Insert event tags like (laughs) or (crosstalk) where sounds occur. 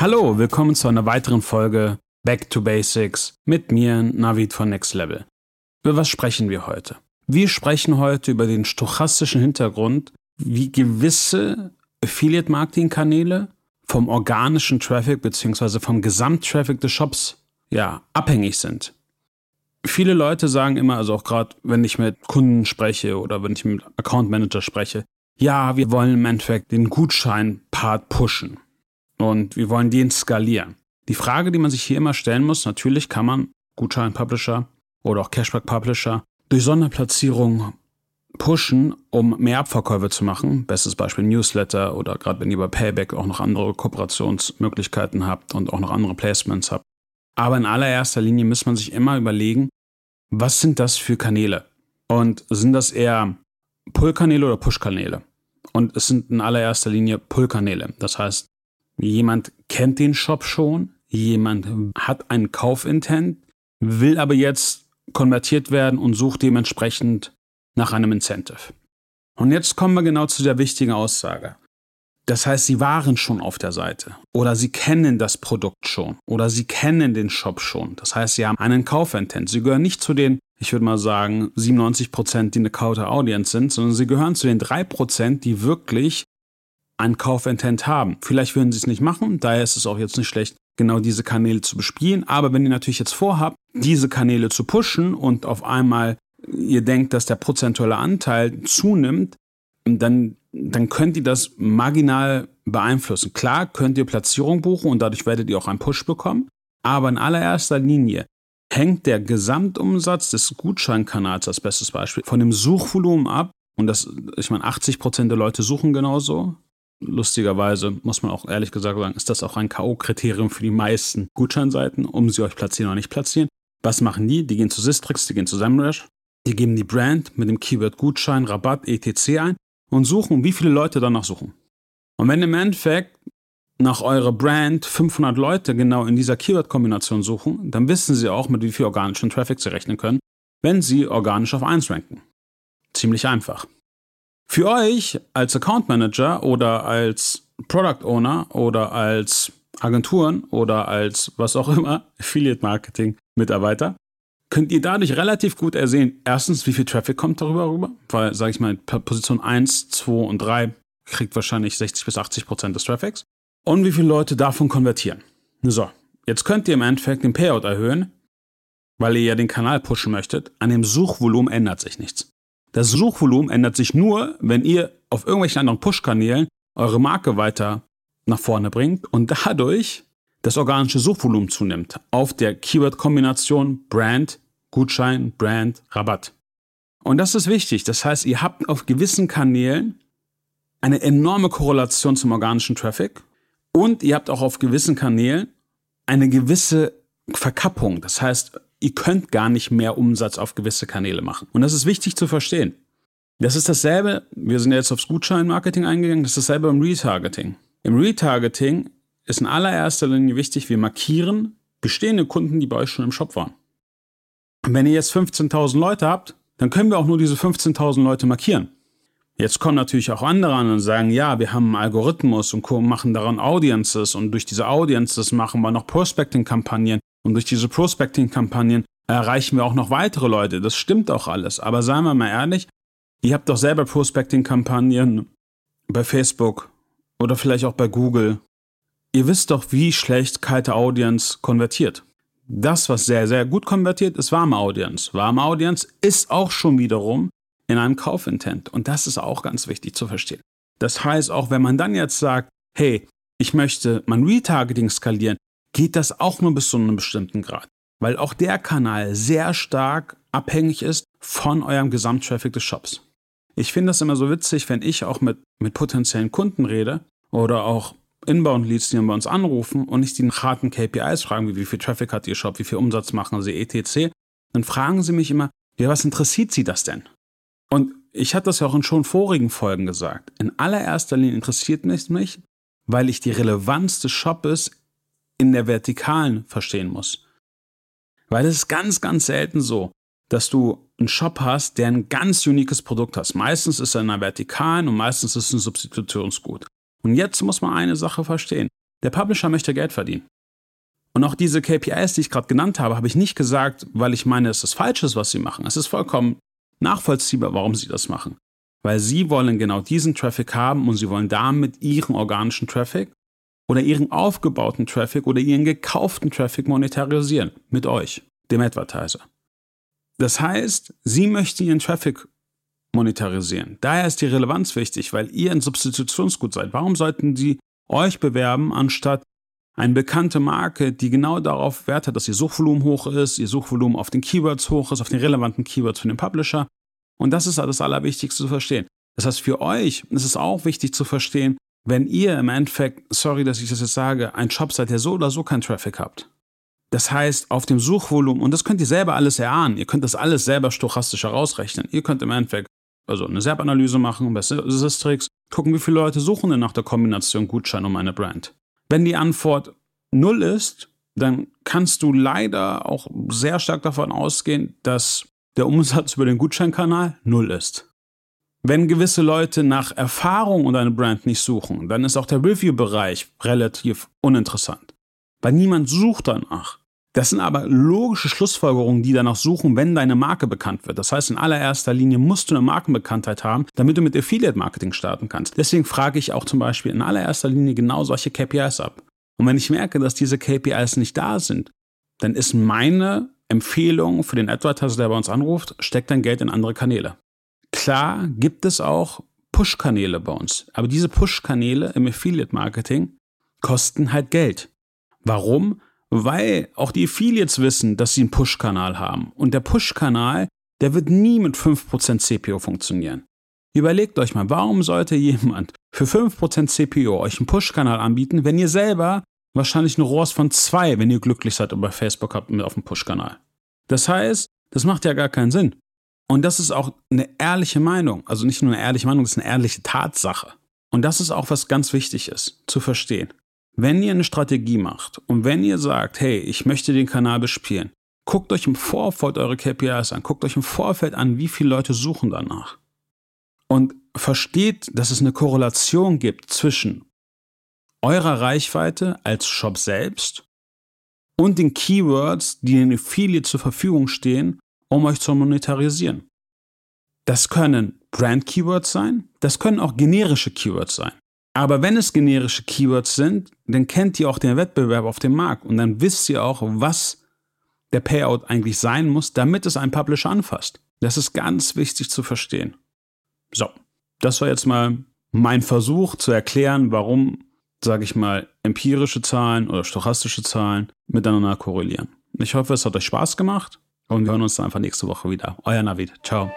Hallo, willkommen zu einer weiteren Folge Back to Basics mit mir, Navid von Next Level. Über was sprechen wir heute? Wir sprechen heute über den stochastischen Hintergrund, wie gewisse Affiliate-Marketing-Kanäle vom organischen Traffic bzw. vom Gesamttraffic des Shops ja, abhängig sind. Viele Leute sagen immer, also auch gerade wenn ich mit Kunden spreche oder wenn ich mit Account Manager spreche, ja, wir wollen im Endeffekt den Gutschein-Part pushen und wir wollen den skalieren. Die Frage, die man sich hier immer stellen muss, natürlich kann man Gutschein-Publisher oder auch Cashback-Publisher durch Sonderplatzierung pushen, um mehr Abverkäufe zu machen. Bestes Beispiel Newsletter oder gerade wenn ihr bei Payback auch noch andere Kooperationsmöglichkeiten habt und auch noch andere Placements habt. Aber in allererster Linie muss man sich immer überlegen, was sind das für Kanäle? Und sind das eher Pull-Kanäle oder Push-Kanäle? Und es sind in allererster Linie Pull-Kanäle. Das heißt, Jemand kennt den Shop schon, jemand hat einen Kaufintent, will aber jetzt konvertiert werden und sucht dementsprechend nach einem Incentive. Und jetzt kommen wir genau zu der wichtigen Aussage. Das heißt, Sie waren schon auf der Seite oder Sie kennen das Produkt schon oder Sie kennen den Shop schon. Das heißt, Sie haben einen Kaufintent. Sie gehören nicht zu den, ich würde mal sagen, 97 Prozent, die eine Counter Audience sind, sondern Sie gehören zu den drei Prozent, die wirklich einen Kaufintent haben. Vielleicht würden sie es nicht machen, daher ist es auch jetzt nicht schlecht, genau diese Kanäle zu bespielen. Aber wenn ihr natürlich jetzt vorhabt, diese Kanäle zu pushen und auf einmal ihr denkt, dass der prozentuelle Anteil zunimmt, dann, dann könnt ihr das marginal beeinflussen. Klar könnt ihr Platzierung buchen und dadurch werdet ihr auch einen Push bekommen. Aber in allererster Linie hängt der Gesamtumsatz des Gutscheinkanals als bestes Beispiel von dem Suchvolumen ab. Und das, ich meine, 80 Prozent der Leute suchen genauso lustigerweise, muss man auch ehrlich gesagt sagen, ist das auch ein K.O.-Kriterium für die meisten Gutscheinseiten, um sie euch platzieren oder nicht platzieren. Was machen die? Die gehen zu Sistrix, die gehen zu SEMrush, die geben die Brand mit dem Keyword Gutschein, Rabatt, etc. ein und suchen, wie viele Leute danach suchen. Und wenn im Endeffekt nach eurer Brand 500 Leute genau in dieser Keyword-Kombination suchen, dann wissen sie auch, mit wie viel organischen Traffic sie rechnen können, wenn sie organisch auf 1 ranken. Ziemlich einfach. Für euch als Account Manager oder als Product Owner oder als Agenturen oder als was auch immer, (laughs) Affiliate Marketing Mitarbeiter, könnt ihr dadurch relativ gut ersehen, erstens, wie viel Traffic kommt darüber rüber, weil, sage ich mal, Position 1, 2 und 3 kriegt wahrscheinlich 60 bis 80 Prozent des Traffics und wie viele Leute davon konvertieren. So, jetzt könnt ihr im Endeffekt den Payout erhöhen, weil ihr ja den Kanal pushen möchtet. An dem Suchvolumen ändert sich nichts. Das Suchvolumen ändert sich nur, wenn ihr auf irgendwelchen anderen Push-Kanälen eure Marke weiter nach vorne bringt und dadurch das organische Suchvolumen zunimmt auf der Keyword-Kombination Brand, Gutschein, Brand, Rabatt. Und das ist wichtig. Das heißt, ihr habt auf gewissen Kanälen eine enorme Korrelation zum organischen Traffic und ihr habt auch auf gewissen Kanälen eine gewisse Verkappung. Das heißt, ihr könnt gar nicht mehr Umsatz auf gewisse Kanäle machen. Und das ist wichtig zu verstehen. Das ist dasselbe, wir sind jetzt aufs Gutscheinmarketing eingegangen, das ist dasselbe im Retargeting. Im Retargeting ist in allererster Linie wichtig, wir markieren bestehende Kunden, die bei euch schon im Shop waren. Und wenn ihr jetzt 15.000 Leute habt, dann können wir auch nur diese 15.000 Leute markieren. Jetzt kommen natürlich auch andere an und sagen, ja, wir haben einen Algorithmus und machen daran Audiences und durch diese Audiences machen wir noch Prospecting-Kampagnen und durch diese Prospecting-Kampagnen erreichen wir auch noch weitere Leute. Das stimmt auch alles. Aber seien wir mal ehrlich, ihr habt doch selber Prospecting-Kampagnen bei Facebook oder vielleicht auch bei Google. Ihr wisst doch, wie schlecht kalte Audience konvertiert. Das, was sehr, sehr gut konvertiert, ist warme Audience. Warme Audience ist auch schon wiederum in einem Kaufintent. Und das ist auch ganz wichtig zu verstehen. Das heißt, auch wenn man dann jetzt sagt, hey, ich möchte mein Retargeting skalieren, geht das auch nur bis zu einem bestimmten Grad. Weil auch der Kanal sehr stark abhängig ist von eurem Gesamttraffic des Shops. Ich finde das immer so witzig, wenn ich auch mit, mit potenziellen Kunden rede oder auch Inbound-Leads, die bei uns anrufen und ich die harten KPIs fragen, wie, wie viel Traffic hat Ihr Shop, wie viel Umsatz machen Sie, etc., dann fragen sie mich immer, ja, was interessiert Sie das denn? Und ich hatte das ja auch in schon vorigen Folgen gesagt. In allererster Linie interessiert mich, mich weil ich die Relevanz des Shoppes in der Vertikalen verstehen muss. Weil es ist ganz, ganz selten so, dass du einen Shop hast, der ein ganz uniques Produkt hat. Meistens ist er in der Vertikalen und meistens ist es ein Substitutionsgut. Und jetzt muss man eine Sache verstehen. Der Publisher möchte Geld verdienen. Und auch diese KPIs, die ich gerade genannt habe, habe ich nicht gesagt, weil ich meine, es ist falsches, was sie machen. Es ist vollkommen nachvollziehbar, warum sie das machen. Weil sie wollen genau diesen Traffic haben und sie wollen damit ihren organischen Traffic oder ihren aufgebauten Traffic oder ihren gekauften Traffic monetarisieren mit euch, dem Advertiser. Das heißt, sie möchten ihren Traffic monetarisieren. Daher ist die Relevanz wichtig, weil ihr ein Substitutionsgut seid. Warum sollten sie euch bewerben, anstatt eine bekannte Marke, die genau darauf wertet, dass ihr Suchvolumen hoch ist, ihr Suchvolumen auf den Keywords hoch ist, auf den relevanten Keywords für den Publisher. Und das ist das Allerwichtigste zu verstehen. Das heißt, für euch ist es auch wichtig zu verstehen, wenn ihr im Endeffekt, sorry, dass ich das jetzt sage, ein Shop seid, der so oder so keinen Traffic habt. Das heißt, auf dem Suchvolumen, und das könnt ihr selber alles erahnen, ihr könnt das alles selber stochastisch herausrechnen. Ihr könnt im Endeffekt also eine SERP-Analyse machen bei Systrix, gucken, wie viele Leute suchen denn nach der Kombination Gutschein um eine Brand. Wenn die Antwort null ist, dann kannst du leider auch sehr stark davon ausgehen, dass der Umsatz über den Gutscheinkanal null ist. Wenn gewisse Leute nach Erfahrung und eine Brand nicht suchen, dann ist auch der Review-Bereich relativ uninteressant. Weil niemand sucht danach. Das sind aber logische Schlussfolgerungen, die danach suchen, wenn deine Marke bekannt wird. Das heißt, in allererster Linie musst du eine Markenbekanntheit haben, damit du mit Affiliate-Marketing starten kannst. Deswegen frage ich auch zum Beispiel in allererster Linie genau solche KPIs ab. Und wenn ich merke, dass diese KPIs nicht da sind, dann ist meine Empfehlung für den Advertiser, der bei uns anruft, steck dein Geld in andere Kanäle. Klar gibt es auch Push-Kanäle bei uns, aber diese Push-Kanäle im Affiliate-Marketing kosten halt Geld. Warum? weil auch die Affiliates wissen, dass sie einen Push-Kanal haben. Und der Push-Kanal, der wird nie mit 5% CPO funktionieren. Überlegt euch mal, warum sollte jemand für 5% CPO euch einen Push-Kanal anbieten, wenn ihr selber wahrscheinlich ein ROAS von 2, wenn ihr glücklich seid bei Facebook habt, mit auf dem Push-Kanal. Das heißt, das macht ja gar keinen Sinn. Und das ist auch eine ehrliche Meinung. Also nicht nur eine ehrliche Meinung, das ist eine ehrliche Tatsache. Und das ist auch was ganz wichtig ist, zu verstehen. Wenn ihr eine Strategie macht und wenn ihr sagt, hey, ich möchte den Kanal bespielen, guckt euch im Vorfeld eure KPIs an, guckt euch im Vorfeld an, wie viele Leute suchen danach. Und versteht, dass es eine Korrelation gibt zwischen eurer Reichweite als Shop selbst und den Keywords, die in Affiliate zur Verfügung stehen, um euch zu monetarisieren. Das können Brand-Keywords sein, das können auch generische Keywords sein. Aber wenn es generische Keywords sind, dann kennt ihr auch den Wettbewerb auf dem Markt und dann wisst ihr auch, was der Payout eigentlich sein muss, damit es ein Publisher anfasst. Das ist ganz wichtig zu verstehen. So, das war jetzt mal mein Versuch zu erklären, warum, sage ich mal, empirische Zahlen oder stochastische Zahlen miteinander korrelieren. Ich hoffe, es hat euch Spaß gemacht und wir hören uns dann einfach nächste Woche wieder. Euer Navid. Ciao.